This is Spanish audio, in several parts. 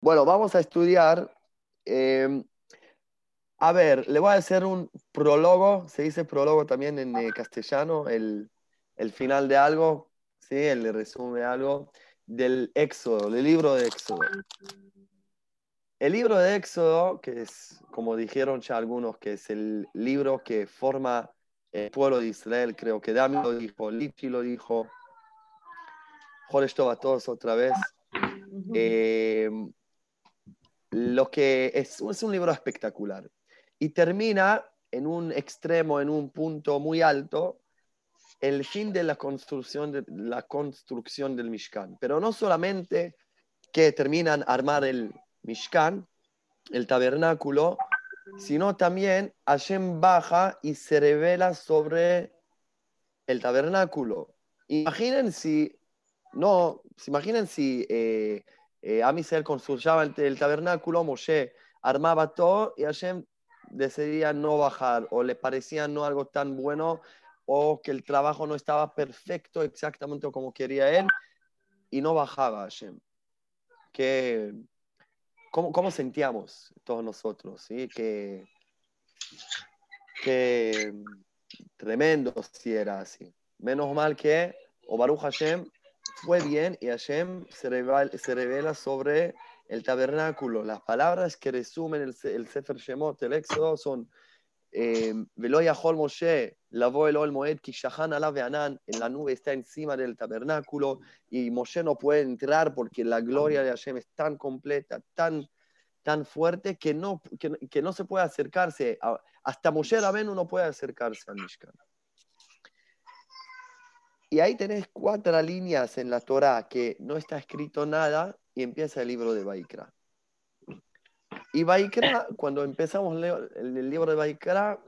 Bueno, vamos a estudiar. eh, a ver, le voy a hacer un prólogo, se dice prólogo también en eh, castellano, el, el final de algo, ¿sí? el resumen de algo, del Éxodo, del libro de Éxodo. El libro de Éxodo, que es, como dijeron ya algunos, que es el libro que forma el pueblo de Israel, creo que Dami lo dijo, Lichi lo dijo, Joresh a todos otra vez. Eh, lo que es, es un libro espectacular. Y termina en un extremo, en un punto muy alto, el fin de la construcción, de, la construcción del Mishkan. Pero no solamente que terminan armar el Mishkan, el tabernáculo, sino también Hashem baja y se revela sobre el tabernáculo. Imaginen si, no, imaginen si eh, eh, Amisel construyaba el, el, tabernáculo, Moshe armaba todo y Hashem decidía no bajar o le parecía no algo tan bueno o que el trabajo no estaba perfecto exactamente como quería él y no bajaba Hashem. Que, ¿cómo, ¿Cómo sentíamos todos nosotros? ¿sí? Que, que tremendo si era así. Menos mal que, o Baruch Hashem, fue bien y Hashem se revela, se revela sobre el tabernáculo. Las palabras que resumen el, el Sefer Shemot, el Éxodo, son Velo Yahol Moshe, lavó el Ol Moed, Kishahan Alav Anan, en la nube está encima del tabernáculo y Moshe no puede entrar porque la gloria de Hashem es tan completa, tan, tan fuerte que no, que, que no se puede acercarse. A, hasta Moshe Rabenu no puede acercarse al Mishkan. Y ahí tenés cuatro líneas en la Torah que no está escrito nada y empieza el libro de Baikra. Y Baikra, cuando empezamos el, el libro de Baikra,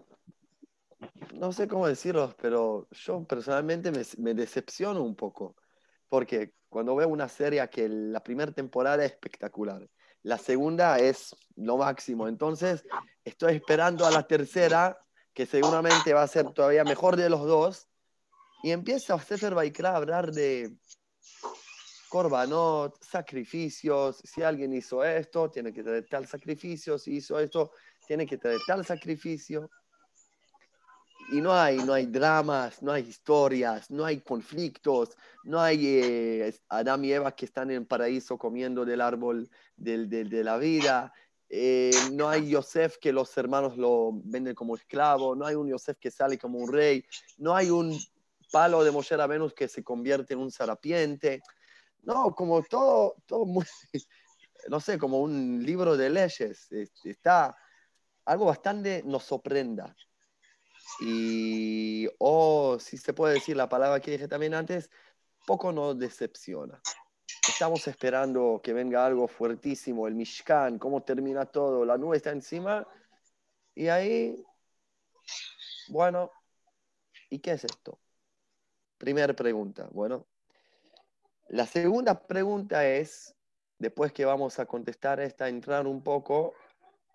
no sé cómo decirlo, pero yo personalmente me, me, decepciono un poco, porque cuando veo una serie que la primera temporada es espectacular, la segunda es lo máximo, entonces estoy esperando a la tercera, que seguramente va a ser todavía mejor de los dos, y empieza Sefer Baikra a hablar de korbanot, sacrificios. Si alguien hizo esto, tiene que traer tal sacrificio. Si hizo esto, tiene que traer tal sacrificio. Y no hay, no hay dramas, no hay historias, no hay conflictos, no hay eh, Adán y Eva que están en el paraíso comiendo del árbol del, del, de la vida. Eh, no hay Yosef que los hermanos lo venden como esclavo, no hay un Yosef que sale como un rey, no hay un palo de Moshe Venus que se convierte en un sarapiente. No, como todo, todo muy, no sé, como un libro de leyes. Está algo bastante nos sorprenda. Y, o oh, si se puede decir la palabra que dije también antes, poco nos decepciona. Estamos esperando que venga algo fuertísimo, el Mishkan, cómo termina todo, la nube está encima. Y ahí, bueno, ¿y qué es esto? Primera pregunta. Bueno, la segunda pregunta es, después que vamos a contestar esta, entrar un poco,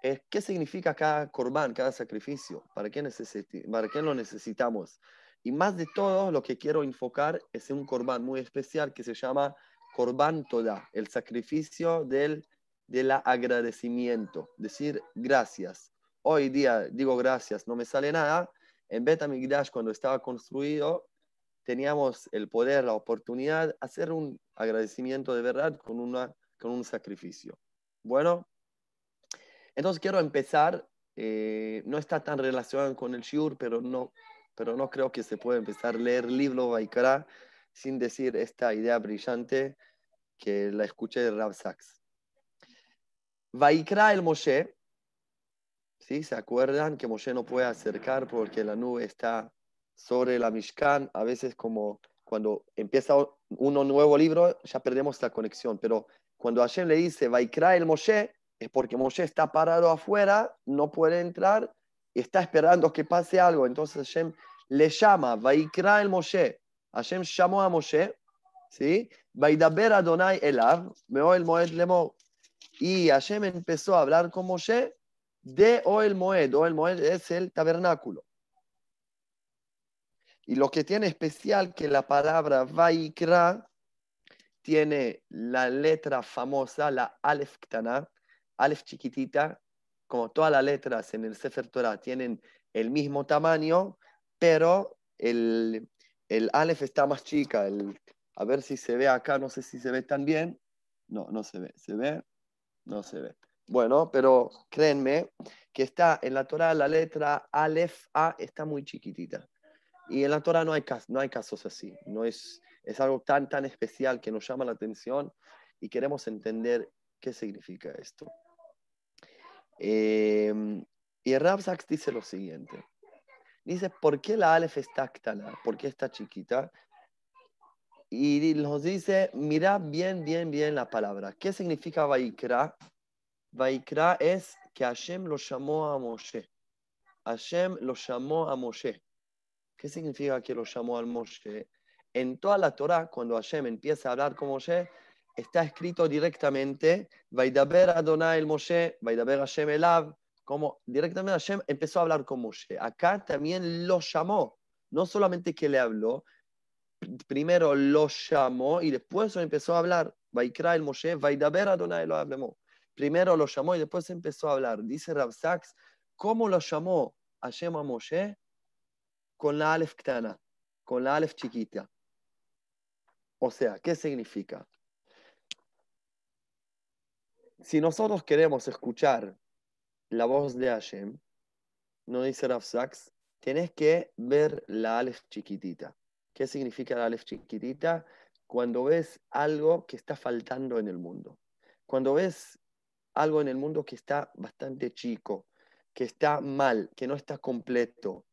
es qué significa cada corbán, cada sacrificio, ¿Para qué, para qué lo necesitamos. Y más de todo, lo que quiero enfocar es un corbán muy especial que se llama corbán toda, el sacrificio del, del agradecimiento, decir gracias. Hoy día digo gracias, no me sale nada. En Betamigdash, cuando estaba construido, teníamos el poder, la oportunidad hacer un agradecimiento de verdad con, una, con un sacrificio. Bueno, entonces quiero empezar, eh, no está tan relacionado con el shiur, pero no, pero no creo que se pueda empezar a leer el libro Vaikara sin decir esta idea brillante que la escuché de Rav Sachs. Vaikra el Moshe, ¿sí? ¿Se acuerdan que Moshe no puede acercar porque la nube está sobre la Mishkan, a veces como cuando empieza un nuevo libro, ya perdemos la conexión, pero cuando Hashem le dice, Vaikra el Moshe, es porque Moshe está parado afuera, no puede entrar está esperando que pase algo. Entonces Hashem le llama, Vaikra el Moshe. Hashem llamó a Moshe, ¿sí? Vaidaber Adonai Elav, el Moed Lemo. Y Hashem empezó a hablar con Moshe de Oel Moed. Oel Moed es el tabernáculo. Y lo que tiene especial que la palabra Vaikra tiene la letra famosa, la Aleph Ktana, Aleph chiquitita, como todas las letras en el Sefer Torah tienen el mismo tamaño, pero el, el Aleph está más chica. A ver si se ve acá, no sé si se ve tan bien. No, no se ve. ¿Se ve? No se ve. Bueno, pero créanme que está en la Torah la letra Aleph A está muy chiquitita. Y en la Torah no hay, no hay casos así. No es, es algo tan, tan especial que nos llama la atención y queremos entender qué significa esto. Em, y Rab Sachs dice lo siguiente. Dice, ¿por qué la Aleph está actana? ¿Por qué está chiquita? Y nos dice, mira bien, bien, bien la palabra. ¿Qué significa Vaikra? Vaikra es que Hashem lo llamó a Moshe. Hashem lo llamó a Moshe. ¿Qué significa que lo llamó al Moshe? En toda la Torah, cuando Hashem empieza a hablar con Moshe, está escrito directamente, Vaidaber Adonai el Moshe, Vaidaber Hashem Elav, como directamente Hashem empezó a hablar con Moshe. Acá también lo llamó, no solamente que le habló, primero lo llamó y después empezó a hablar. Vaikra el Moshe, Vaidaber Adonai lo habló. Primero lo llamó y después empezó a hablar. Dice Rav Sachs, ¿cómo lo llamó Hashem a Moshe? Con la Aleph Ktana, con la Aleph chiquita. O sea, ¿qué significa? Si nosotros queremos escuchar la voz de Hashem, no dice Rav Sachs, tienes que ver la Aleph chiquitita. ¿Qué significa la Aleph chiquitita? Cuando ves algo que está faltando en el mundo. Cuando ves algo en el mundo que está bastante chico, que está mal, que no está completo.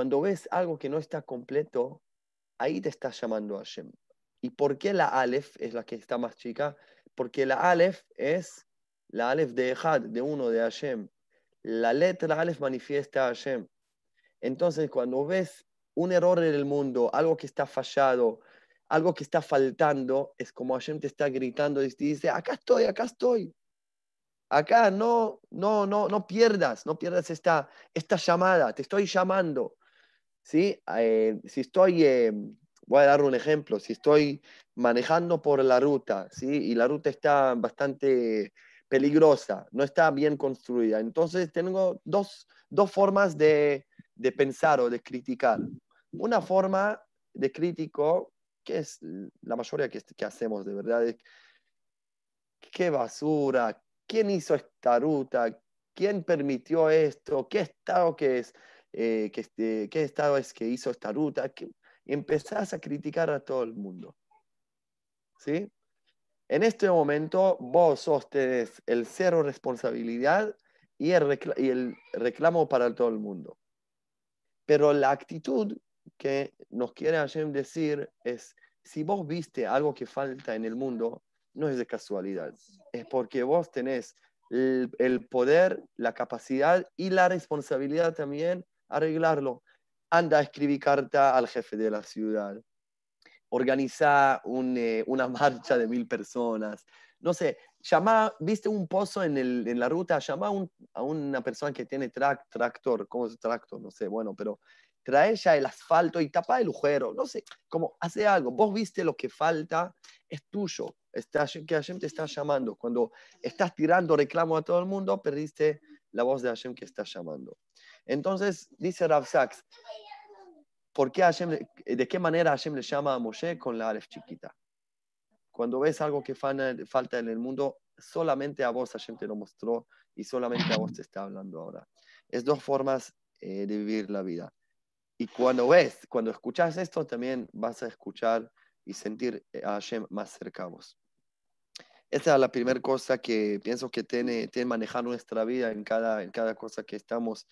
Cuando ves algo que no está completo, ahí te está llamando Hashem. ¿Y por qué la Aleph es la que está más chica? Porque la Aleph es la Aleph de Ejad, de uno, de Hashem. La letra Aleph manifiesta a Hashem. Entonces, cuando ves un error en el mundo, algo que está fallado, algo que está faltando, es como Hashem te está gritando y te dice, acá estoy, acá estoy. Acá no, no, no, no pierdas, no pierdas esta, esta llamada, te estoy llamando. ¿Sí? Eh, si estoy, eh, voy a dar un ejemplo, si estoy manejando por la ruta, ¿sí? Y la ruta está bastante peligrosa, no está bien construida, entonces tengo dos, dos formas de, de pensar o de criticar. Una forma de crítico, que es la mayoría que, que hacemos de verdad, es qué basura, quién hizo esta ruta, quién permitió esto, qué estado que es, eh, que este, qué estado es que hizo esta ruta, y empezás a criticar a todo el mundo. ¿Sí? En este momento vos sostenés el cero responsabilidad y el, y el reclamo para todo el mundo. Pero la actitud que nos quiere Hashem decir es, si vos viste algo que falta en el mundo, no es de casualidad, es porque vos tenés el, poder, la capacidad y la responsabilidad también arreglarlo. Anda a escribir carta al jefe de la ciudad, organiza eh, una marcha de mil personas, no sé, llama, viste un pozo en, el, en la ruta, llama a, a, una persona que tiene tractor, ¿cómo es tractor? No sé, bueno, pero trae ya el asfalto y tapa el agujero, no sé, como hace algo, vos viste lo que falta, es tuyo, está, que Hashem te está llamando. Cuando estás tirando reclamo a todo el mundo, perdiste la voz de Hashem que está llamando. Entonces, dice Rav Sachs, ¿por qué ¿de qué manera Hashem le llama a Moshe con la Aleph chiquita? Cuando ves algo que falta en el mundo, solamente a vos Hashem te lo mostró y solamente a vos te está hablando ahora. Es dos formas eh, de vivir la vida. Y cuando ves, cuando escuchas esto, también vas a escuchar y sentir a Hashem más cerca a vos. Esta es la primera cosa que pienso que tiene, tiene manejar nuestra vida en cada, en cada cosa que estamos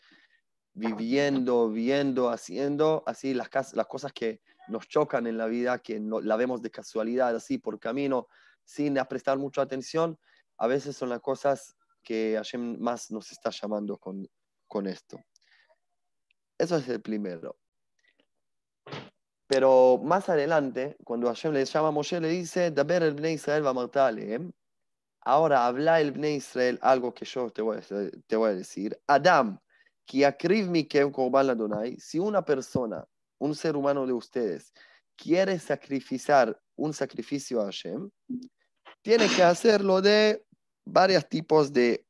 viviendo, viendo, haciendo, así las, las cosas que nos chocan en la vida, que no, la vemos de casualidad, así por camino, sin prestar mucha atención, a veces son las cosas que Hashem más nos está llamando con, con esto. Eso es el primero. Pero más adelante, cuando Hashem le llama a Moshe, le dice, Daber el Bnei Israel va a Ahora habla el Bnei Israel algo que yo te voy a, te voy a decir. Adam, si una persona, un ser humano de ustedes, quiere sacrificar un sacrificio a Hashem, tiene que hacerlo de varios tipos de,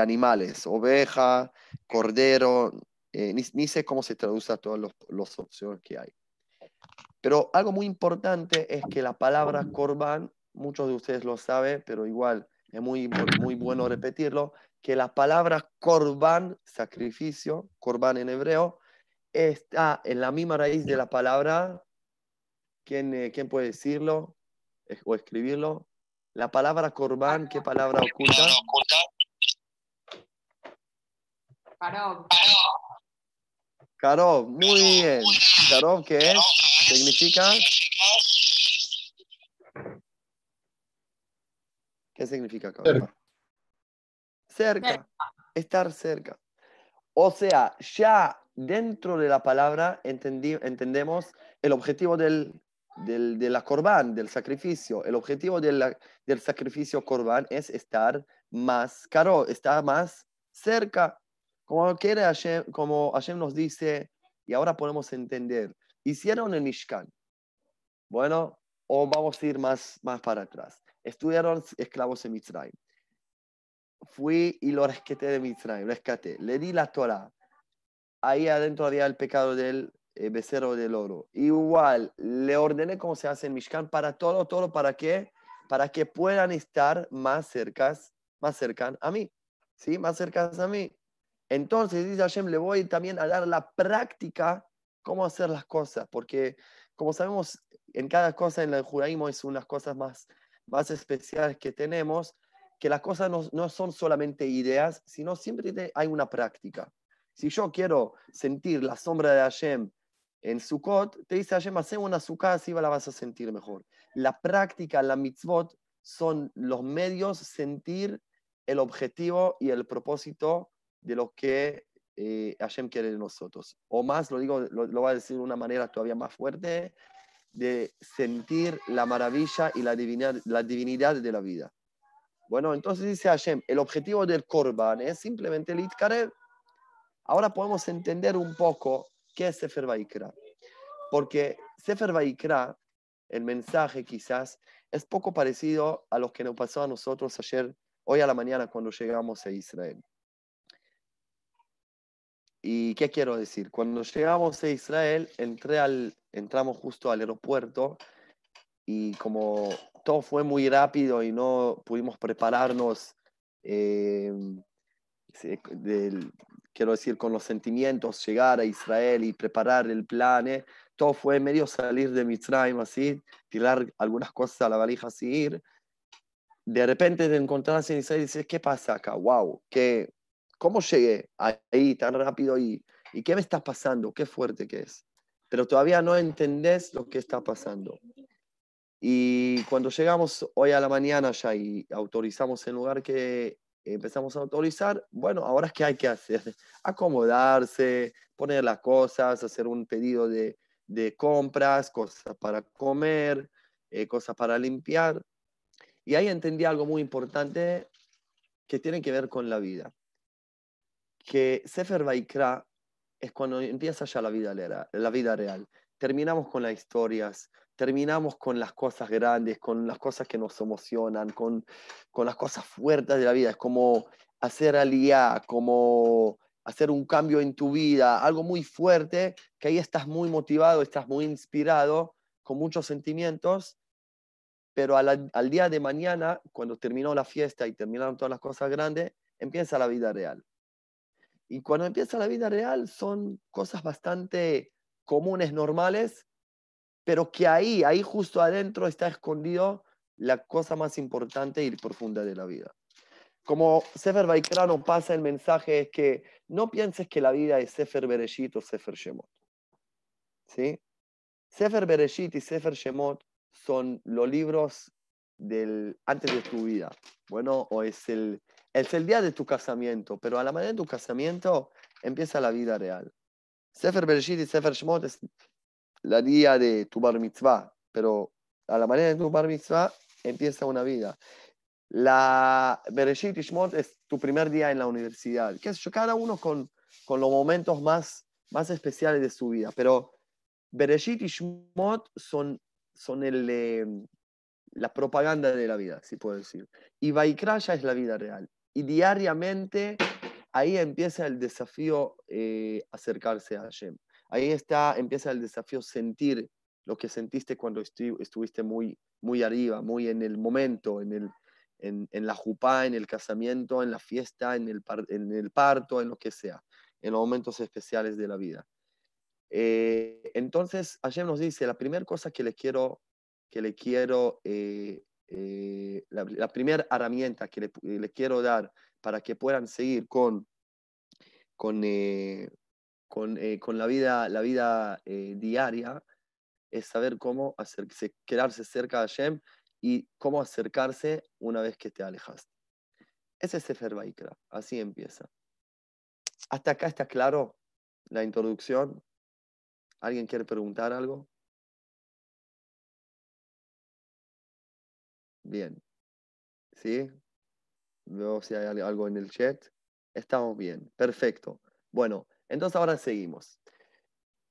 animales, oveja, cordero, eh, ni, sé cómo se traduce a todas las opciones que hay. Pero algo muy importante es que la palabra korban, muchos de ustedes lo saben, pero igual es muy, muy bueno repetirlo, que la palabra korban, sacrificio, korban en hebreo, está en la misma raíz de la palabra, ¿quién, eh, ¿quién puede decirlo o escribirlo? La palabra korban, ¿qué palabra oculta? Karov. Karov, muy bien. Karov, ¿qué es? ¿Significa? ¿Qué significa Karov? Cerca. Estar cerca. O sea, ya dentro de la palabra entendemos el objetivo del, del, de la corbán, del sacrificio. El objetivo del sacrificio corbán es estar más caro, estar más cerca. Como quiere Hashem, como Hashem nos dice, y ahora podemos entender, hicieron el Mishkan. Bueno, o vamos a ir más, más para atrás. Estuvieron esclavos en Mitzrayim. Fui y lo rescaté de Mitzrayim, rescaté. Le di la Torah. Ahí adentro había el pecado del eh, becerro del oro. Igual, le ordené cómo se hace en Mishkan para todo, todo, ¿para qué? Para que puedan estar más cercas, más cercan a mí, ¿sí? Más cercanas a mí. Entonces, dice Hashem, le voy también a dar la práctica cómo hacer las cosas, porque como sabemos, en cada cosa en el judaísmo es unas cosas más, más especiales que tenemos, que las cosas no, no son solamente ideas, sino siempre hay una práctica. Si yo quiero sentir la sombra de Hashem en Sukkot, te dice Hashem, hace una Sukkah, así la vas a sentir mejor. La práctica, la mitzvot, son los medios sentir el objetivo y el propósito de lo que eh, Hashem quiere de nosotros. O más, lo digo, lo, lo voy a decir de una manera todavía más fuerte, de sentir la maravilla y la divinidad, la divinidad de la vida. Bueno, entonces dice Hashem, el objetivo del Korban es simplemente el Itkarev. Ahora podemos entender un poco ¿Qué es Sefer Vaikra? Porque Sefer Vaikra, el mensaje quizás, es poco parecido a lo que nos pasó a nosotros ayer, hoy a la mañana cuando llegamos a Israel. ¿Y qué quiero decir? Cuando llegamos a Israel, entré al, entramos justo al aeropuerto y como todo fue muy rápido y no pudimos prepararnos eh, quiero decir, con los sentimientos, llegar a Israel y preparar el plan, ¿eh? todo fue medio salir de Mitzrayim así, tirar algunas cosas a la valija así ir. De repente te encontrarse en Israel y dices, ¿qué pasa acá? ¡Wow! ¿qué, ¿Cómo llegué ahí tan rápido y, y qué me está pasando? ¡Qué fuerte que es! Pero todavía no entendés lo que está pasando. Y cuando llegamos hoy a la mañana ya y autorizamos el lugar que empezamos a autorizar, bueno, ahora qué hay que hacer? Acomodarse, poner las cosas, hacer un pedido de, compras, cosas para comer, eh, cosas para limpiar. Y ahí entendí algo muy importante que tiene que ver con la vida. Que Sefer Vaikra es cuando empieza ya la vida, la vida real. Terminamos con las historias, terminamos con las cosas grandes, con las cosas que nos emocionan, con, con las cosas fuertes de la vida. Es como hacer alía, como hacer un cambio en tu vida, algo muy fuerte, que ahí estás muy motivado, estás muy inspirado, con muchos sentimientos, pero al, al día de mañana, cuando terminó la fiesta y terminaron todas las cosas grandes, empieza la vida real. Y cuando empieza la vida real son cosas bastante comunes, normales, pero que ahí, ahí justo adentro está escondido la cosa más importante y profunda de la vida. Como Sefer Vaikra pasa el mensaje es que no pienses que la vida es Sefer Bereshit o Sefer Shemot. ¿Sí? Sefer Bereshit y Sefer Shemot son los libros del antes de tu vida. Bueno, o es el, es el día de tu casamiento, pero a la manera de tu casamiento empieza la vida real. Sefer Bereshit y Sefer Shemot es la día de tu bar mitzvah, pero a la manera de tu bar mitzvah empieza una vida. La Bereshit y Shemot es tu primer día en la universidad. ¿Qué es Cada uno con, con los momentos más, más especiales de su vida. Pero Bereshit y son, son el, eh, la propaganda de la vida, si puedo decir. Y Vaikra ya es la vida real. Y diariamente ahí empieza el desafío eh, acercarse a Hashem. Ahí está, empieza el desafío sentir lo que sentiste cuando estuviste muy, muy arriba, muy en el momento, en, el, en, en la jupá, en el casamiento, en la fiesta, en el, parto, en lo que sea, en los momentos especiales de la vida. Eh, entonces, Hashem nos dice, la primera cosa que le quiero, que le quiero eh, eh, la, primera herramienta que le, quiero dar para que puedan seguir con, con, con, con la vida, la vida diaria es saber cómo hacerse, quedarse cerca de Hashem y cómo acercarse una vez que te alejaste. Ese es Sefer Baikra, así empieza. ¿Hasta acá está claro la introducción? ¿Alguien quiere preguntar algo? Bien. ¿Sí? Veo si hay algo en el chat. Estamos bien. Perfecto. Bueno, entonces ahora seguimos.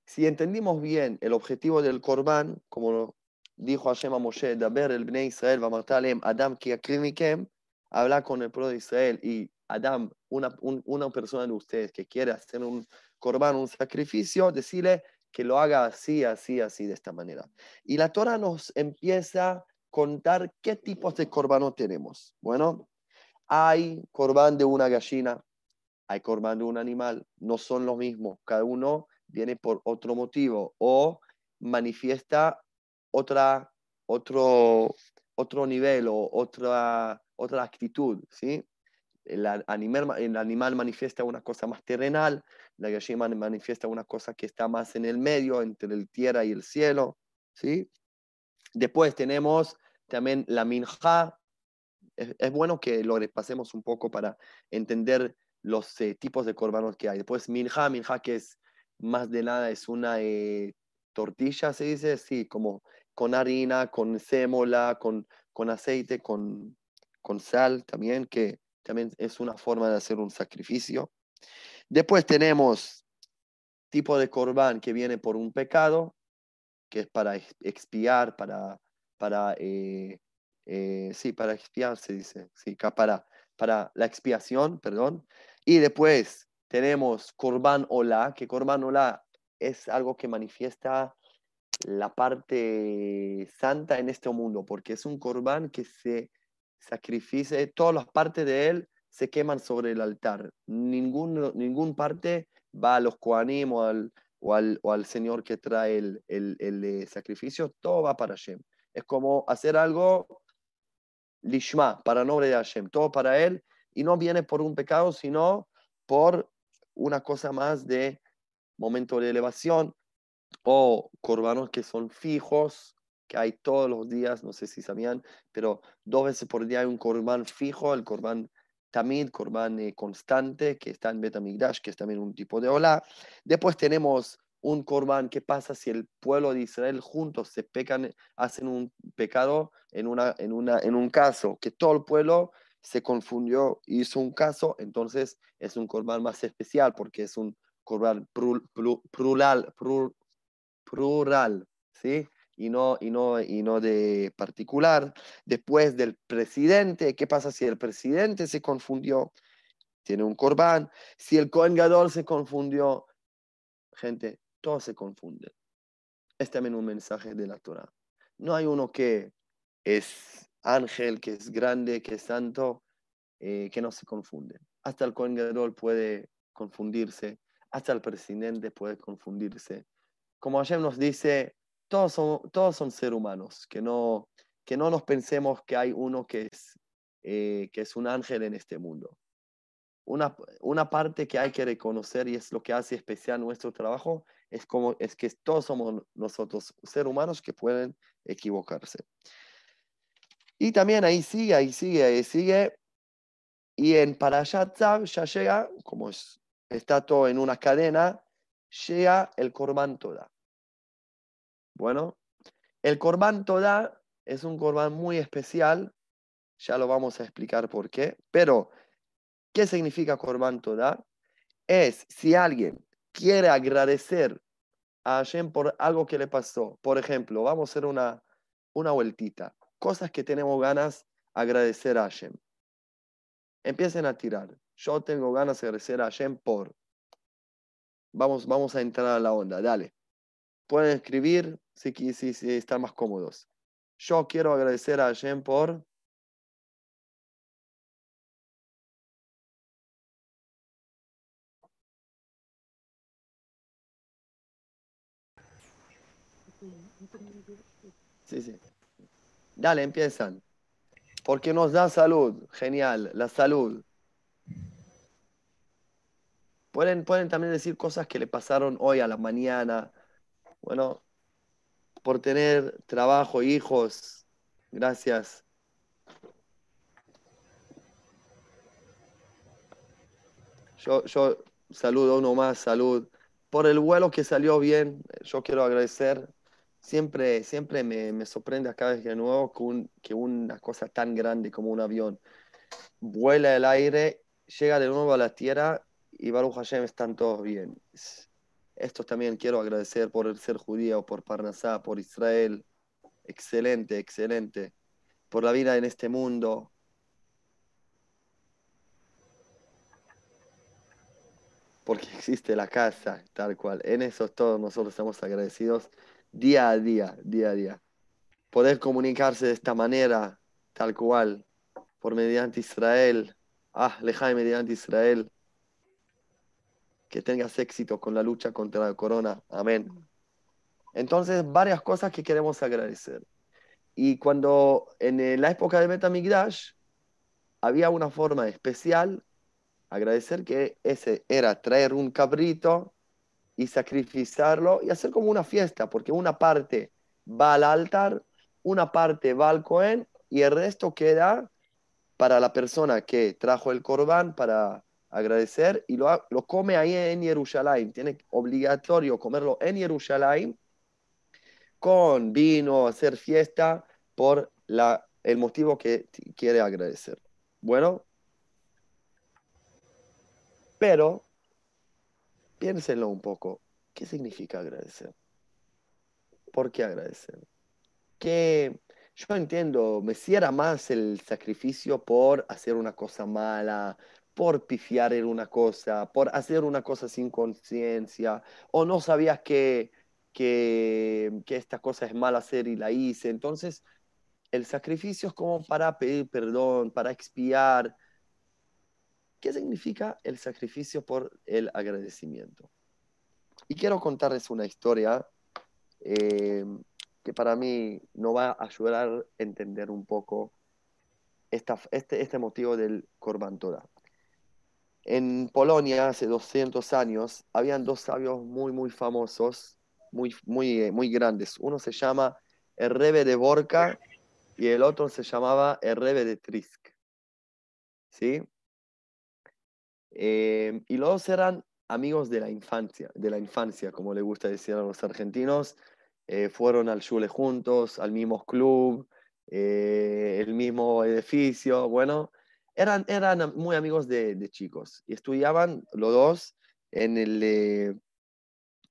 Si entendimos bien el objetivo del Corban, como dijo Hashem a Moshe, ver el Bnei Israel, Adam ki habla con el pueblo de Israel y Adam, una, una persona de ustedes que quiere hacer un Corban, un sacrificio, decirle que lo haga así, así, así, de esta manera. Y la Torah nos empieza a contar qué tipos de Corbanos tenemos. Bueno, hay Corban de una gallina, hay Corban de un animal, no son los mismos, cada uno viene por otro motivo o manifiesta otra, otro, otro nivel o otra, otra actitud, ¿sí? El animal, el animal manifiesta una cosa más terrenal, la gallina manifiesta una cosa que está más en el medio, entre el tierra y el cielo, ¿sí? Después tenemos también la minja. Es, bueno que lo repasemos un poco para entender los eh, tipos de corbanos que hay. Después minja, minja que es más de nada es una eh, tortilla, se dice, sí, como con harina, con sémola, con, con aceite, con, con sal también, que también es una forma de hacer un sacrificio. Después tenemos tipo de corbán que viene por un pecado, que es para expiar, para, para eh, sí, para expiar se dice, sí, para, para la expiación, perdón. Y después tenemos Corban Ola, que Corban Ola es algo que manifiesta la parte santa en este mundo, porque es un Corban que se sacrifica, todas las partes de él se queman sobre el altar. Ningún, ningún parte va a los Koanim o al, o al, Señor que trae el, el, el, eh, sacrificio, todo va para Hashem. Es como hacer algo lishma, para nombre de Hashem, todo para Él, y no viene por un pecado, sino por una cosa más de momento de elevación o corbanos que son fijos, que hay todos los días, no sé si sabían, pero dos veces por día hay un corbán fijo, el corbán tamid, corbán eh, constante, que está en Betamigdash, que es también un tipo de ola. Después tenemos un corbán, ¿qué pasa si el pueblo de Israel juntos se pecan, hacen un pecado en, una, en, una, en un caso, que todo el pueblo se confundió hizo un caso, entonces es un corbán más especial porque es un corbán plural, plural, ¿sí? Y no, y, no, y no de particular. Después del presidente, ¿qué pasa si el presidente se confundió? Tiene un corbán. Si el Cohen se confundió, gente, todo se confunde. Es también un mensaje de la Torah. No hay uno que es ángel, que es grande, que es santo, eh, que no se confunde. Hasta el Cohen puede confundirse, hasta el presidente puede confundirse. Como Hashem nos dice, todos son, todos son seres humanos, que no, que no nos pensemos que hay uno que es, eh, que es un ángel en este mundo. Una, una parte que hay que reconocer y es lo que hace especial nuestro trabajo es, como, es que todos somos nosotros seres humanos que pueden equivocarse. Y también ahí sigue, ahí sigue, ahí sigue. Y en Parashat ya llega, como está todo en una cadena, llega el Korban Toda. Bueno, el Korban Toda es un Korban muy especial, ya lo vamos a explicar por qué, pero ¿qué significa Korban Toda? Es si alguien quiere agradecer a Hashem por algo que le pasó. Por ejemplo, vamos a hacer una, una vueltita. Cosas que tenemos ganas de agradecer a Hashem. Empiecen a tirar. Yo tengo ganas de agradecer a Hashem por. Vamos, vamos a entrar a la onda, dale. Pueden escribir si, si, si están más cómodos. Yo quiero agradecer a Hashem por. Sí, sí. Dale, empiezan. Porque nos da salud. Genial, la salud. Pueden, pueden también decir cosas que le pasaron hoy a la mañana. Bueno, por tener trabajo, hijos. Gracias. Yo, yo saludo uno más, salud. Por el vuelo que salió bien, yo quiero agradecer. Siempre, siempre me, me sorprende a cada vez de nuevo que, un- que una cosa tan grande como un avión vuela el aire, llega de nuevo a la tierra y Baruch Hashem están todos bien. Es- Esto también quiero agradecer por el ser judío, por Parnasá, por Israel. Excelente, excelente. Por la vida en este mundo. Porque existe la casa, tal cual. En eso todos nosotros estamos agradecidos día a día, día a día. Poder comunicarse de esta manera, tal cual, por mediante Israel. Ah, lejai mediante Israel. Que tengas éxito con la lucha contra la corona. Amén. Entonces, varias cosas que queremos agradecer. Y cuando en eh, la época de Betamigdash había una forma especial, agradecer que ese era traer un cabrito y sacrificarlo y hacer como una fiesta, porque una parte va al altar, una parte va al Cohen y el resto queda para la persona que trajo el corbán para agradecer y lo, lo come ahí en Jerusalén. Tiene obligatorio comerlo en Jerusalén con vino, hacer fiesta por la, el motivo que quiere agradecer. Bueno, pero piénsenlo un poco. ¿Qué significa agradecer? ¿Por qué agradecer? Que yo entiendo, me cierra más el sacrificio por hacer una cosa mala, por pifiar en una cosa, por hacer una cosa sin conciencia, o no sabías que, que, que esta cosa es mala hacer y la hice. Entonces, el sacrificio es como para pedir perdón, para expiar. ¿Qué significa el sacrificio por el agradecimiento? Y quiero contarles una historia eh, que para mí nos va a ayudar a entender un poco este, este motivo del Corban Torah. En Polonia, hace 200 años, habían dos sabios muy, muy famosos, muy, muy, eh, muy grandes. Uno se llama el Rebe de Borca y el otro se llamaba el Rebe de Trisk. ¿Sí? Eh, y los dos eran amigos de la infancia, de la infancia, como le gusta decir a los argentinos. Eh, fueron al Shule juntos, al mismo club, eh, el mismo edificio. Bueno, eran, eran muy amigos de, de chicos y estudiaban los dos en el, eh,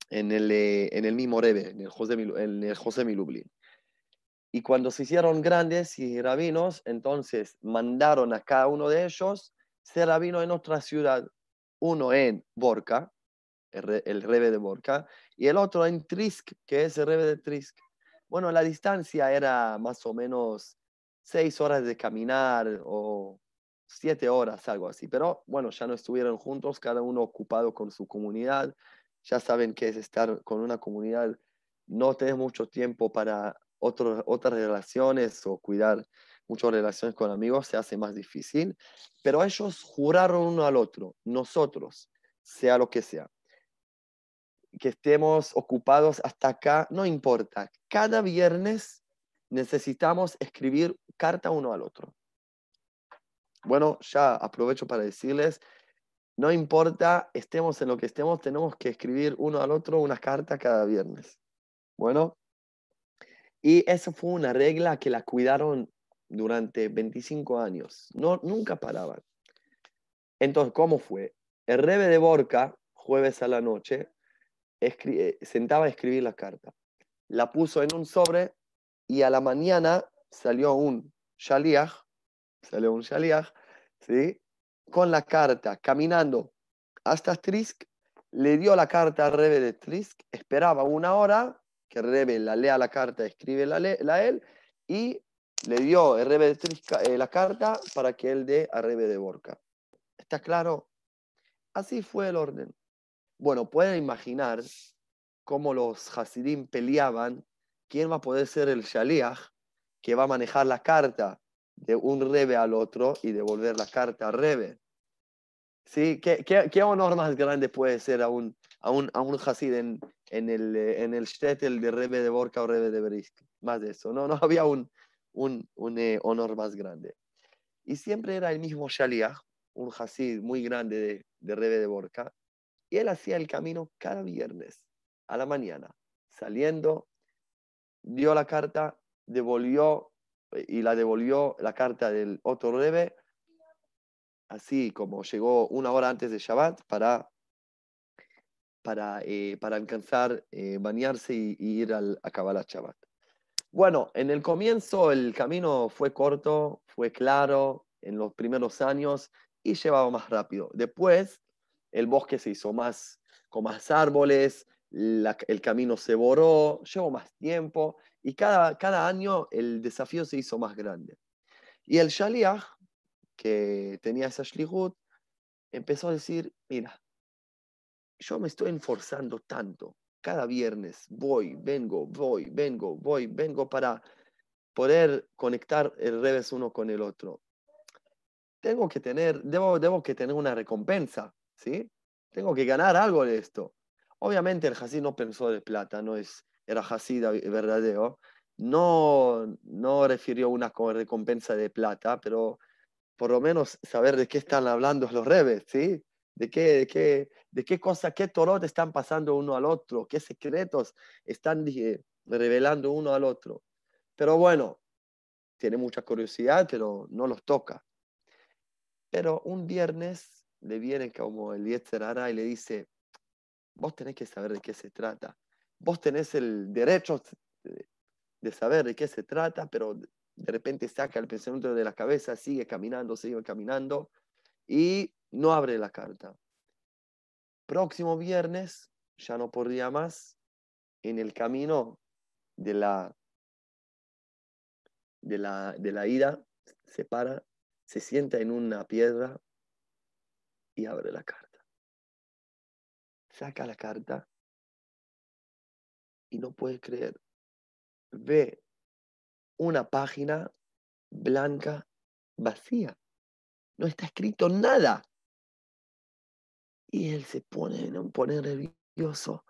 en el, en el mismo Rebe, en el José, en el José. Y cuando se hicieron grandes y rabinos, entonces mandaron a cada uno de ellos ser rabino en otra ciudad, uno en Borca, el, re- Rebe de Borca, y el otro en Trisk, que es el Rebe de Trisk. Bueno, la distancia era más o menos seis horas de caminar o siete horas, algo así. Pero bueno, ya no estuvieron juntos, cada uno ocupado con su comunidad. Ya saben que es estar con una comunidad, no tenés mucho tiempo para otro- otras relaciones o cuidar muchas relaciones con amigos, se hace más difícil. Pero ellos juraron uno al otro, nosotros, sea lo que sea, que estemos ocupados hasta acá, no importa. Cada viernes necesitamos escribir carta uno al otro. Bueno, ya aprovecho para decirles, no importa, estemos en lo que estemos, tenemos que escribir uno al otro una carta cada viernes. Bueno, y esa fue una regla que la cuidaron durante 25 años. No, nunca paraban. Entonces, ¿cómo fue? El Rebe de Borca, jueves a la noche, eh, sentaba a escribir la carta. La puso en un sobre y a la mañana salió un shaliach, salió un shaliach, ¿sí? Con la carta, caminando hasta Trisk, le dio la carta al Rebe de Trisk, esperaba una hora que el Rebe la lea la carta, escribe la, la él, y le dio el Rebe de Trisk eh, la carta para que él dé al Rebe de Borca. ¿Está claro? Así fue el orden. Bueno, pueden imaginar cómo los Hasidim peleaban quién va a poder ser el Shaliach que va a manejar la carta de un Rebe al otro y devolver la carta al Rebe. ¿Sí? ¿Qué, qué, qué honor más grande puede ser a un, a un, a un Hasid en, el, en el shtetl de Rebe de Borca o Rebe de Brisk? Más de eso. No, no había un, un, un eh, honor más grande. Y siempre era el mismo Shaliach, un Hasid muy grande de, de Rebe de Borca, y él hacía el camino cada viernes a la mañana, saliendo, dio la carta, devolvió eh, y la devolvió la carta del otro Rebe, así como llegó una hora antes de Shabbat para, para, eh, para alcanzar, bañarse y, y ir al, a Kabbalah Shabbat. Bueno, en el comienzo el camino fue corto, fue claro en los primeros años y llevaba más rápido. Después el bosque se hizo más, con más árboles, el camino se borró, llevó más tiempo y cada, cada año el desafío se hizo más grande. Y el Shaliach, que tenía esa Shlihut, empezó a decir, mira, yo me estoy esforzando tanto, cada viernes voy, vengo, voy, vengo, voy, vengo para poder conectar el revés uno con el otro. Tengo que tener, debo, debo que tener una recompensa, ¿sí? Tengo que ganar algo de esto. Obviamente el Hasid no pensó de plata, no es, era Hasid verdadero, no, no refirió una co- recompensa de plata, pero por lo menos saber de qué están hablando los rebes, ¿sí? De qué, de qué, de qué cosa, qué torot están pasando uno al otro, qué secretos están dije, revelando uno al otro. Pero bueno, tiene mucha curiosidad, pero no los toca. Pero un viernes le viene como el Yetzer Hara y le dice, vos tenés que saber de qué se trata. Vos tenés el derecho de- de saber de qué se trata, pero de repente saca el pensamiento de la cabeza, sigue caminando, sigue caminando y no abre la carta. Próximo viernes, ya no podría más, en el camino de la, de la, de la ida, se para, se sienta en una piedra y abre la carta. Saca la carta y no puede creer. Ve una página blanca vacía. No está escrito nada. Y él se pone, no pone nervioso.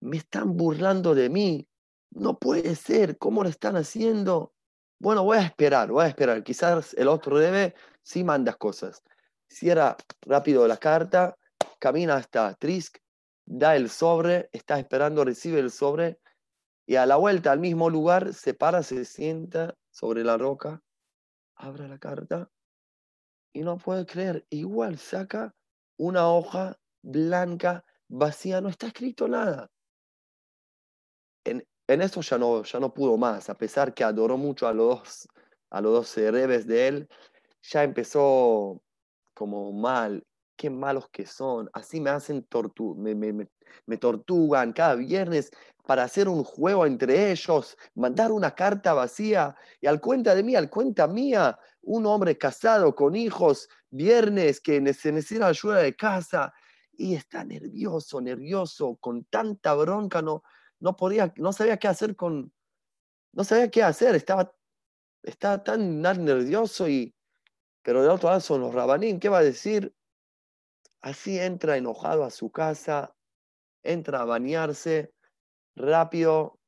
Me están burlando de mí. No puede ser. ¿Cómo lo están haciendo? Bueno, voy a esperar, voy a esperar. Quizás el otro debe, sí mandas cosas. Cierra rápido la carta, camina hasta Trisk, da el sobre, está esperando, recibe el sobre y a la vuelta al mismo lugar se para, se sienta sobre la roca, abre la carta y no puede creer. Igual saca una hoja blanca, vacía, no está escrito nada. En, en eso ya no, ya no pudo más, a pesar que adoró mucho a los a los dos rebes de él, ya empezó como mal, qué malos que son, así me hacen tortu me, me, me, me tortugan cada viernes para hacer un juego entre ellos, mandar una carta vacía y al cuenta de mí, al cuenta mía, un hombre casado con hijos, viernes que se necesita ayuda de casa y está nervioso, nervioso, con tanta bronca, no, no podía, no sabía qué hacer con, no sabía qué hacer, estaba, estaba tan tan nervioso y, pero de otro lado son los rabanín, ¿qué va a decir? Así entra enojado a su casa, entra a bañarse, rápido,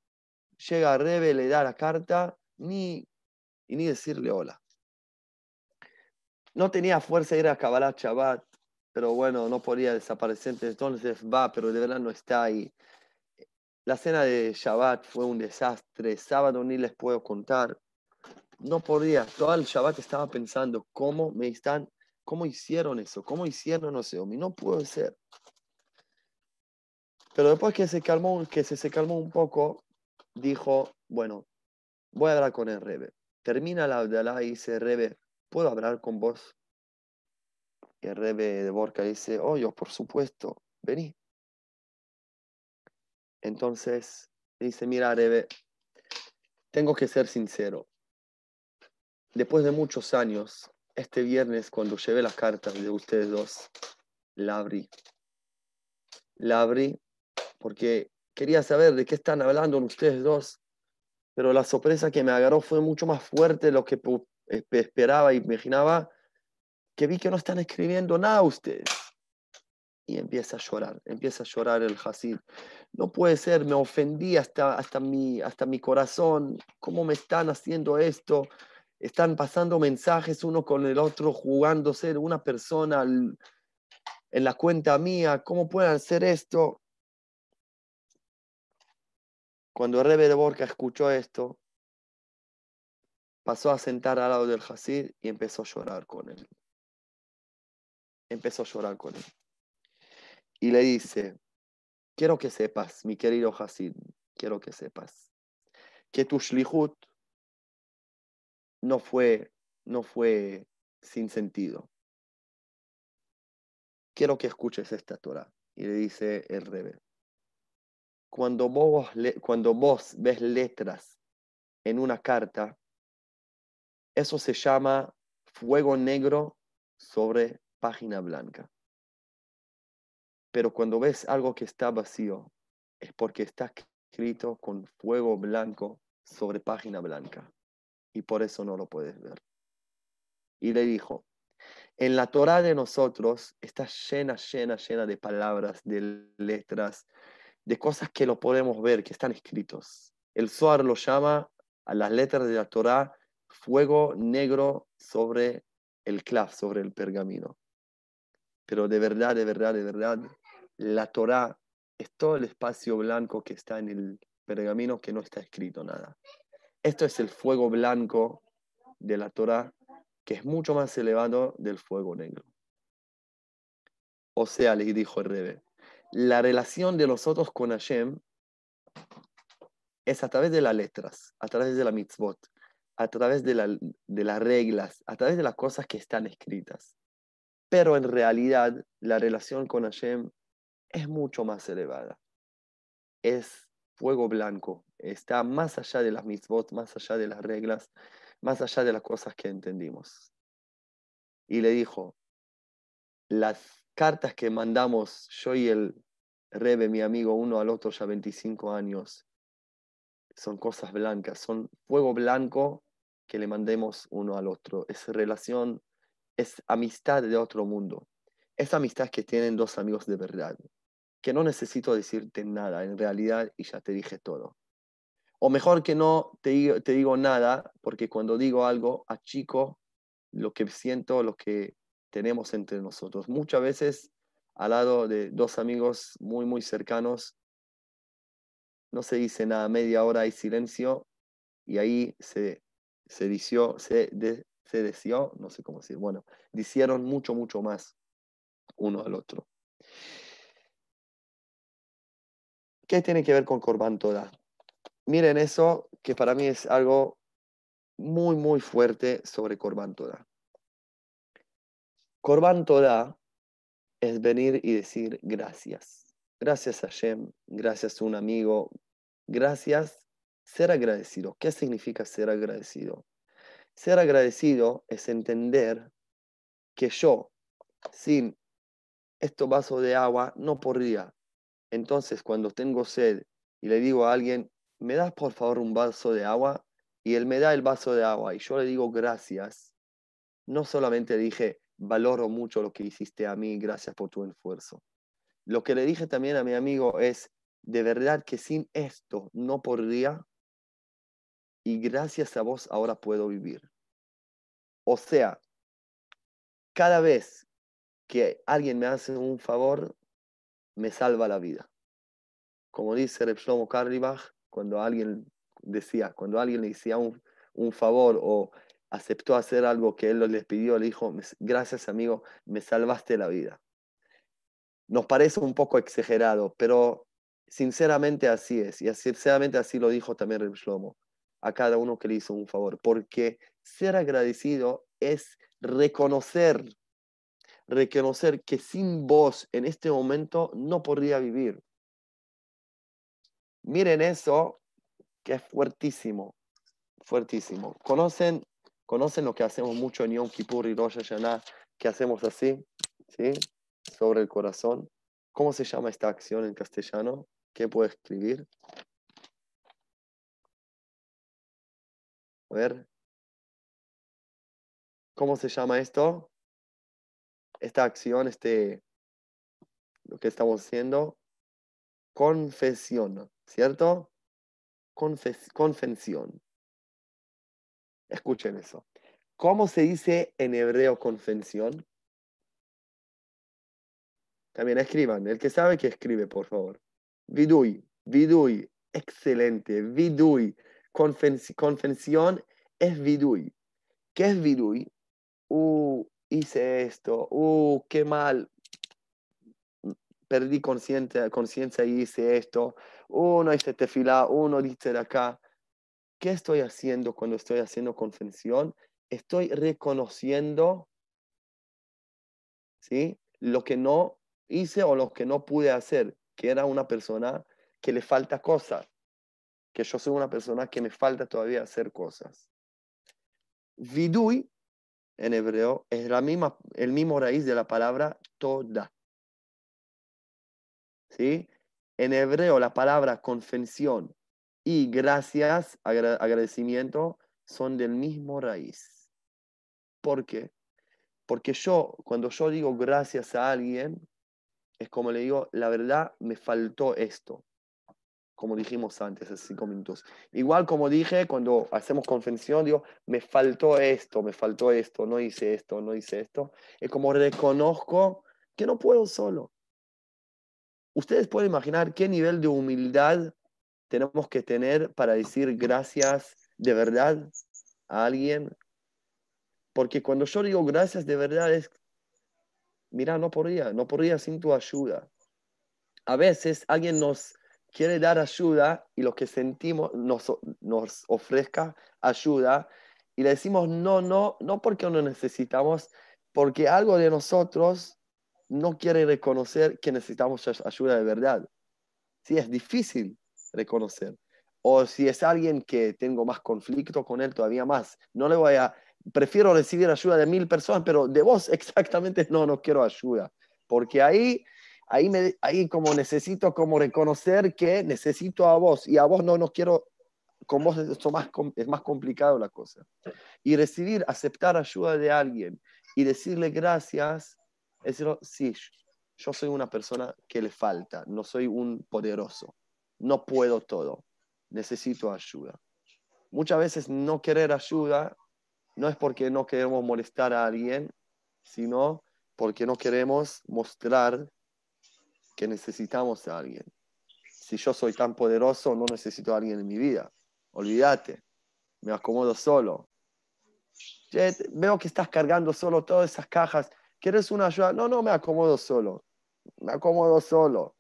llega a Rebe, le da la carta, ni, y ni decirle hola. No tenía fuerza de ir a Kabbalah Shabbat, pero bueno, no podía desaparecer, entonces va, pero de verdad no está ahí. La cena de Shabbat fue un desastre, sábado ni les puedo contar. No podía, todo el Shabbat estaba pensando, ¿cómo me están, cómo hicieron eso? ¿Cómo hicieron eso? Y no puede ser. Pero después que se calmó, que se, se calmó un poco, dijo, bueno, voy a hablar con el Rebe. Termina la Abdalá y dice, Rebe, ¿puedo hablar con vos? Y Rebe de Borca dice, oh, yo, por supuesto, vení. Entonces dice, mira, Rebe, tengo que ser sincero. Después de muchos años, este viernes, cuando llevé las cartas de ustedes dos, la abrí. La abrí porque quería saber de qué están hablando ustedes dos, pero la sorpresa que me agarró fue mucho más fuerte de lo que esperaba imaginaba, que vi que no están escribiendo nada ustedes. Y empieza a llorar, empieza a llorar el Hasid. No puede ser, me ofendí hasta, hasta, mi, hasta mi corazón. ¿Cómo me están haciendo esto? Están pasando mensajes uno con el otro, jugándose una persona en la cuenta mía. ¿Cómo pueden hacer esto? Cuando Rebe de Borca escuchó esto, pasó a sentar al lado del Hasid y empezó a llorar con él. Empezó a llorar con él. Y le dice, quiero que sepas, mi querido Hasid, quiero que sepas, que tu shlihut no fue, no fue sin sentido. Quiero que escuches esta Torah. Y le dice el Rebe, cuando vos, cuando vos ves letras en una carta, eso se llama fuego negro sobre página blanca. Pero cuando ves algo que está vacío, es porque está escrito con fuego blanco sobre página blanca. Y por eso no lo puedes ver. Y le dijo, en la Torah de nosotros está llena, llena, llena de palabras, de letras, de cosas que lo podemos ver, que están escritos. El Zohar lo llama a las letras de la Torah fuego negro sobre el clav, sobre el pergamino. Pero de verdad, de verdad, de verdad, la Torah es todo el espacio blanco que está en el pergamino que no está escrito nada. Esto es el fuego blanco de la Torah, que es mucho más elevado del fuego negro. O sea, le dijo el Rebe, la relación de nosotros con Hashem es a través de las letras, a través de la mitzvot, a través de, las reglas, a través de las cosas que están escritas. Pero en realidad la relación con Hashem es mucho más elevada. Es fuego blanco, está más allá de las mitzvot, más allá de las reglas, más allá de las cosas que entendimos. Y le dijo, las cartas que mandamos yo y el Rebe, mi amigo, uno al otro ya 25 años, son cosas blancas, son fuego blanco que le mandemos uno al otro. Es relación, es amistad de otro mundo. Es amistad que tienen dos amigos de verdad, que no necesito decirte nada en realidad y ya te dije todo. O mejor que no te, te digo nada, porque cuando digo algo, achico lo que siento, lo que tenemos entre nosotros. Muchas veces al lado de dos amigos muy, muy cercanos, no se dice nada, media hora hay silencio y ahí se, se dició, deseó, no sé cómo decir, bueno, dicieron mucho, mucho más uno al otro. ¿Qué tiene que ver con Corban Toda? Miren eso, que para mí es algo muy, muy fuerte sobre Corban Toda. Corban Toda es venir y decir gracias. Gracias a Hashem, gracias a un amigo, gracias, ser agradecido. ¿Qué significa ser agradecido? Ser agradecido es entender que yo, sin estos vasos de agua, no podría. Entonces, cuando tengo sed y le digo a alguien, ¿me das por favor un vaso de agua? Y él me da el vaso de agua y yo le digo gracias. No solamente dije, valoro mucho lo que hiciste a mí, gracias por tu esfuerzo. Lo que le dije también a mi amigo es, de verdad que sin esto no podría y gracias a vos ahora puedo vivir. O sea, cada vez que alguien me hace un favor, me salva la vida. Como dice Reb Shlomo Karlibach, cuando alguien decía, cuando alguien le decía un, un favor o aceptó hacer algo que él les pidió, le dijo, gracias amigo, me salvaste la vida. Nos parece un poco exagerado, pero Sinceramente así es, y sinceramente así lo dijo también Reb a cada uno que le hizo un favor, porque ser agradecido es reconocer, reconocer que sin vos en este momento no podría vivir. Miren eso, que es fuertísimo, fuertísimo. ¿Conocen, conocen lo que hacemos mucho en Yom Kippur y Rosh Hashanah, que hacemos así, ¿sí? Sobre el corazón. ¿Cómo se llama esta acción en castellano? ¿Qué puedo escribir? A ver. ¿Cómo se llama esto? Esta acción, este, lo que estamos haciendo, confesión, ¿cierto? Confes confesión. Escuchen eso. ¿Cómo se dice en hebreo confesión? También escriban. El que sabe que escribe, por favor. Vidui, vidui, excelente. Vidui, confesión es vidui. ¿Qué es vidui? uh, hice esto, uh, qué mal, perdí conciencia, y hice esto, uh, no hice tefilá, uh, no de acá. ¿Qué estoy haciendo cuando estoy haciendo confesión? Estoy reconociendo ¿sí? lo que no hice o lo que no pude hacer, que era una persona que le falta cosas, que yo soy una persona que me falta todavía hacer cosas. Vidui en hebreo es la misma, el mismo raíz de la palabra toda. ¿Sí? En hebreo la palabra confesión y gracias, agradecimiento, son del mismo raíz. ¿Por qué? Porque yo, cuando yo digo gracias a alguien, es como le digo, la verdad me faltó esto como dijimos antes, hace cinco minutos. Igual como dije, cuando hacemos confesión, digo, me faltó esto, me faltó esto, no hice esto, no hice esto. Es como reconozco que no puedo solo. Ustedes pueden imaginar qué nivel de humildad tenemos que tener para decir gracias de verdad a alguien. Porque cuando yo digo gracias de verdad es, mira, no podría, no podría sin tu ayuda. A veces alguien nos quiere dar ayuda y lo que sentimos nos, nos ofrezca ayuda y le decimos no, no, no porque no necesitamos, porque algo de nosotros no quiere reconocer que necesitamos ayuda de verdad. Sí, es difícil reconocer. O si es alguien que tengo más conflicto con él, todavía más. No le voy a, prefiero recibir ayuda de mil personas, pero de vos exactamente no, no quiero ayuda. Porque ahí ahí, me, ahí como necesito como reconocer que necesito a vos y a vos no, no quiero, con vos es, más, es más complicado la cosa. Y recibir, aceptar ayuda de alguien y decirle gracias, es decir, sí, yo soy una persona que le falta, no soy un poderoso, no puedo todo, necesito ayuda. Muchas veces no querer ayuda no es porque no queremos molestar a alguien, sino porque no queremos mostrar que necesitamos a alguien. Si yo soy tan poderoso, no necesito a alguien en mi vida. Olvídate, me acomodo solo. Veo que estás cargando solo todas esas cajas. ¿Quieres una ayuda? No, no, me acomodo solo. Me acomodo solo.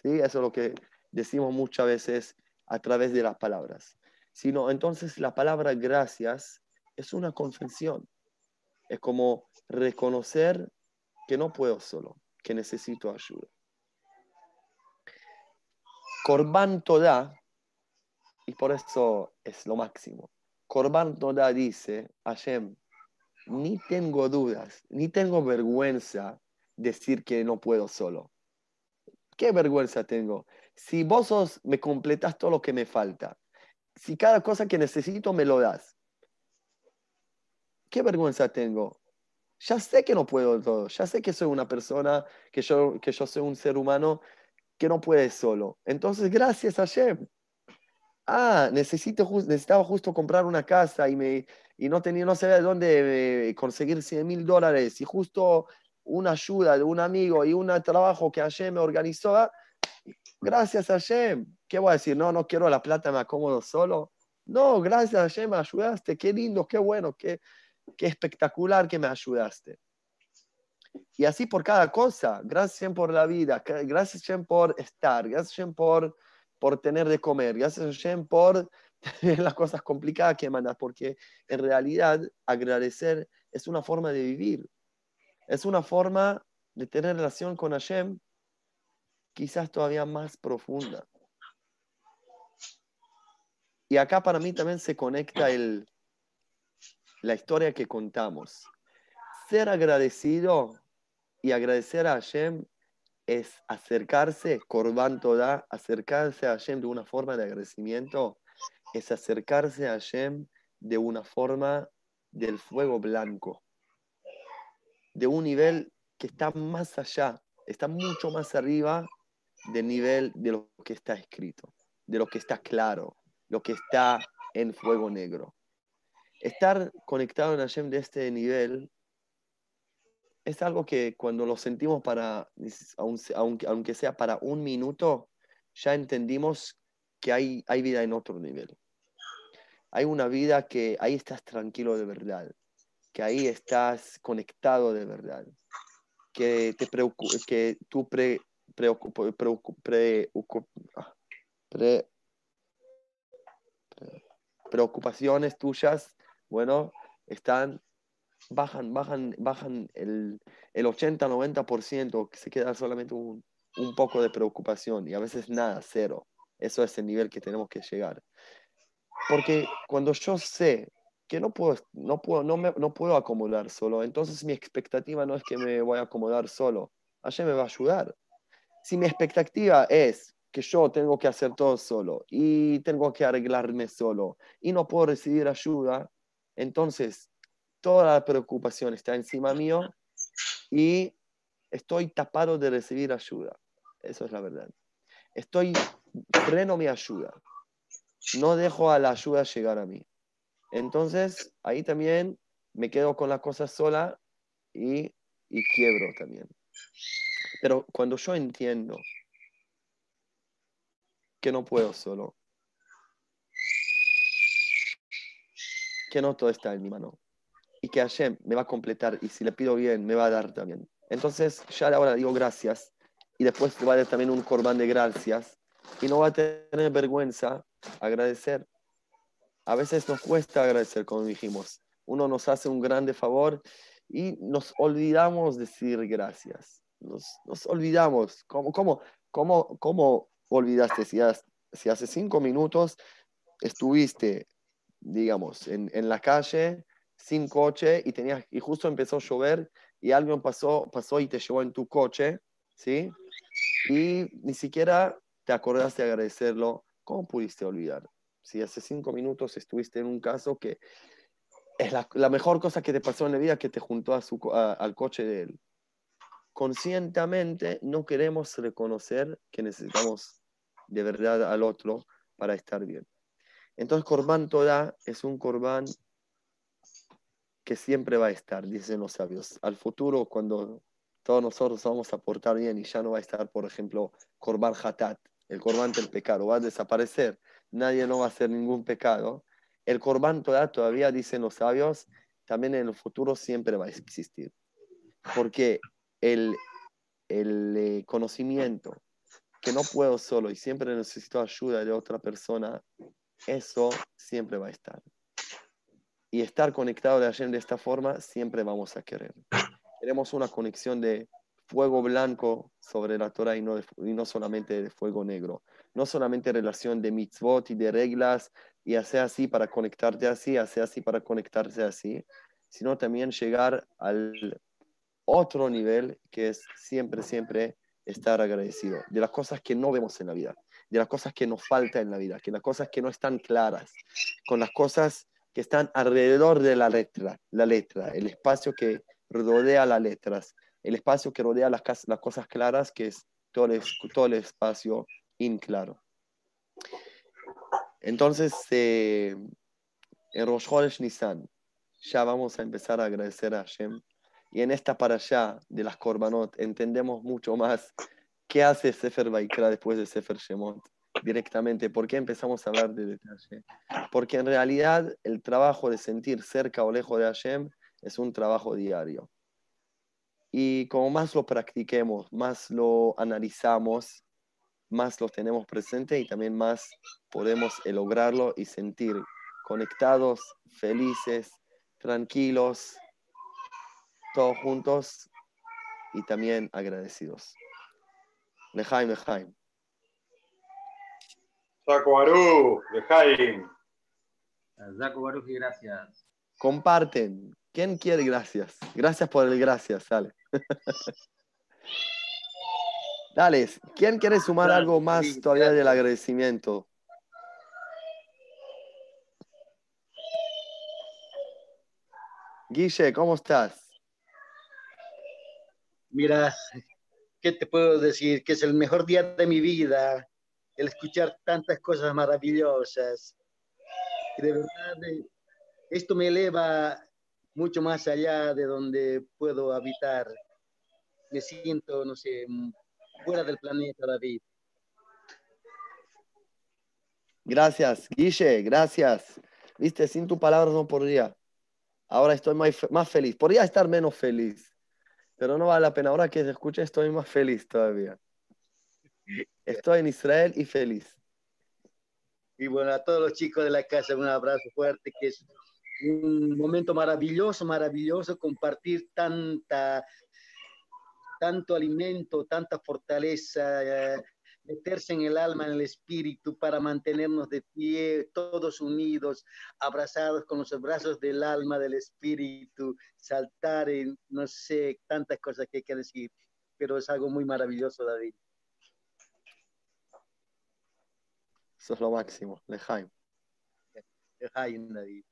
¿Sí? Eso es lo que decimos muchas veces a través de las palabras. Sino, entonces la palabra gracias es una confesión. Es como reconocer que no puedo solo, que necesito ayuda. Corban Toda, y por eso es lo máximo. Corban Toda dice, Hashem, ni tengo dudas, ni tengo vergüenza decir que no puedo solo. ¿Qué vergüenza tengo? Si vos me completas todo lo que me falta, si cada cosa que necesito me lo das, ¿qué vergüenza tengo? Ya sé que no puedo todo, ya sé que soy una persona, que yo, que yo soy un ser humano que no puede solo. Entonces, gracias a Shem. Ah, necesito, necesitaba justo comprar una casa y, me, y no, tenía, no sabía de dónde eh, conseguir 100 mil dólares y justo una ayuda de un amigo y un trabajo que Hashem me organizó. Ah, gracias a Hashem. ¿Qué voy a decir? No, no quiero la plata, me acomodo solo. No, gracias a Hashem me ayudaste. Qué lindo, qué bueno, qué, qué espectacular que me ayudaste. Y así por cada cosa. Gracias por la vida. Gracias por estar. Gracias por, por tener de comer. Gracias por tener las cosas complicadas que mandas. Porque en realidad agradecer es una forma de vivir. Es una forma de tener relación con Hashem quizás todavía más profunda. Y acá para mí también se conecta el, la historia que contamos. Ser agradecido y agradecer a Hashem es acercarse, Korban Toda, acercarse a Hashem de una forma de agradecimiento, es acercarse a Hashem de una forma del fuego blanco, de un nivel que está más allá, está mucho más arriba del nivel de lo que está escrito, de lo que está claro, lo que está en fuego negro. Estar conectado en Hashem de este nivel es algo que cuando lo sentimos para, aunque, aunque sea para un minuto, ya entendimos que hay, hay vida en otro nivel. Hay una vida que ahí estás tranquilo de verdad, que ahí estás conectado de verdad, que, te que pre, ah, pre, preocupaciones tuyas, bueno, están bajan, bajan, bajan el, el 80-90%, que se queda solamente un, un, poco de preocupación y a veces nada, cero. Eso es el nivel que tenemos que llegar. Porque cuando yo sé que no puedo, no puedo, no me, no puedo acomodar solo, entonces mi expectativa no es que me voy a acomodar solo, allá me va a ayudar. Si mi expectativa es que yo tengo que hacer todo solo y tengo que arreglarme solo y no puedo recibir ayuda, entonces toda la preocupación está encima mío y estoy tapado de recibir ayuda. Eso es la verdad. Estoy, freno mi ayuda. No dejo a la ayuda llegar a mí. Entonces, ahí también me quedo con la cosa sola y, y quiebro también. Pero cuando yo entiendo que no puedo solo, que no todo está en mi mano, y que Hashem me va a completar y si le pido bien, me va a dar también. Entonces ya ahora digo gracias y después te va a dar también un corbán de gracias y no va a tener vergüenza agradecer. A veces nos cuesta agradecer, como dijimos. Uno nos hace un grande favor y nos olvidamos decir gracias. Nos, nos olvidamos. ¿Cómo, cómo, cómo, cómo olvidaste si, si hace cinco minutos estuviste, digamos, en, en la calle sin coche y, tenías, y justo empezó a llover y alguien pasó, pasó y te llevó en tu coche, ¿sí? Y ni siquiera te acordaste de agradecerlo. ¿Cómo pudiste olvidar? Si hace cinco minutos estuviste en un caso que es la, mejor cosa que te pasó en la vida que te juntó a su, al coche de él. Conscientemente no queremos reconocer que necesitamos de verdad al otro para estar bien. Entonces, Corban Toda es un Corban que siempre va a estar, dicen los sabios. Al futuro, cuando todos nosotros vamos a portar bien y ya no va a estar, por ejemplo, Korban Hatat, el Korban del pecado, va a desaparecer, nadie no va a hacer ningún pecado. El Korban todavía, dicen los sabios, también en el futuro siempre va a existir. Porque el, el eh, conocimiento que no puedo solo y siempre necesito ayuda de otra persona, eso siempre va a estar y estar conectado de Hashem de esta forma, siempre vamos a querer. Queremos una conexión de fuego blanco sobre la Torah y no, y no solamente de fuego negro. No solamente relación de mitzvot y de reglas y hacer así para conectarte así, hacer así para conectarse así, sino también llegar al otro nivel que es siempre, siempre estar agradecido de las cosas que no vemos en la vida, de las cosas que nos falta en la vida, que las cosas que no están claras, con las cosas que están alrededor de la letra, la letra, el espacio que rodea las letras, el espacio que rodea las, cosas claras, que es todo el, todo el espacio inclaro. Entonces, eh, en Rosh Chodesh Nisan, ya vamos a empezar a agradecer a Hashem. Y en esta para allá de las Korbanot entendemos mucho más qué hace Sefer Baikra después de Sefer Shemot directamente. ¿Por qué empezamos a hablar de detalle? Porque en realidad el trabajo de sentir cerca o lejos de Hashem es un trabajo diario. Y como más lo practiquemos, más lo analizamos, más lo tenemos presente y también más podemos lograrlo y sentir conectados, felices, tranquilos, todos juntos y también agradecidos. Lejaim, Lejaim. Zaco Baruch, Lejaim. Zaco Baruch y gracias. Comparten. ¿Quién quiere gracias? Gracias por el gracias, dale. dale, ¿quién quiere sumar algo más todavía del agradecimiento? Guille, ¿cómo estás? Mira, ¿qué te puedo decir? Que es el mejor día de mi vida, el escuchar tantas cosas maravillosas. de verdad, eh, esto me eleva mucho más allá de donde puedo habitar. Me siento, no sé, fuera del planeta, David. Gracias, Guille, gracias. Viste, sin tu palabra no podría. Ahora estoy más, feliz. Podría estar menos feliz, pero no vale la pena. Ahora que se escucha, estoy más feliz todavía. Estoy en Israel y feliz. Y bueno, a todos los chicos de la casa, un abrazo fuerte, que es un momento maravilloso, maravilloso compartir tanta, tanto alimento, tanta fortaleza, eh, meterse en el alma, en el espíritu, para mantenernos de pie, todos unidos, abrazados con los brazos del alma, del espíritu, saltar en, no sé, tantas cosas que hay que decir, pero es algo muy maravilloso, David. Eso es lo máximo, Lejaim. Lejaim, David.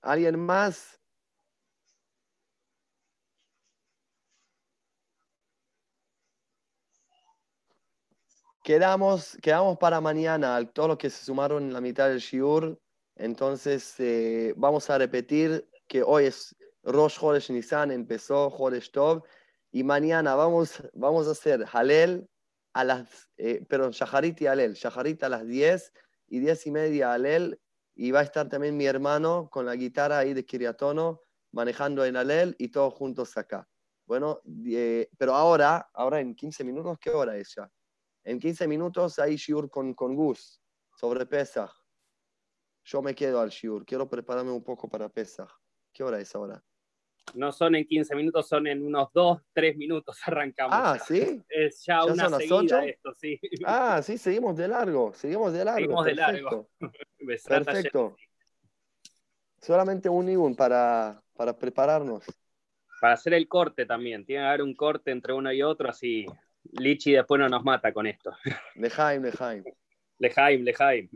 ¿Alguien más? Quedamos, quedamos para mañana, todos los que se sumaron en la mitad del Shiur. Entonces, eh, vamos a repetir que hoy es Rosh Chodesh Nisan, empezó Chodesh Tov. Y mañana vamos, vamos a hacer Halel a las, eh, perdón, Shaharit y Halel. Shaharit a las 10 y 10 y media Halel y va a estar también mi hermano con la guitarra ahí de Kiriatono, manejando en Alel y todos juntos acá. Bueno, pero ahora, ahora en 15 minutos, ¿qué hora es ya? En 15 minutos hay Shiur con, con Gus sobre Pesach. Yo me quedo al Shiur, quiero prepararme un poco para Pesach. ¿Qué hora es ahora? No son en 15 minutos, son en unos 2, 3 minutos arrancamos. Ah, ¿sí? Es ya, una seguida esto, sí. Ah, sí, seguimos de largo, seguimos de largo. Seguimos de largo. Perfecto. Solamente un y un para, para prepararnos. Para hacer el corte también. Tiene que haber un corte entre uno y otro, así Lichi después no nos mata con esto. Lejaim, Lejaim. Lejaim, Lejaim.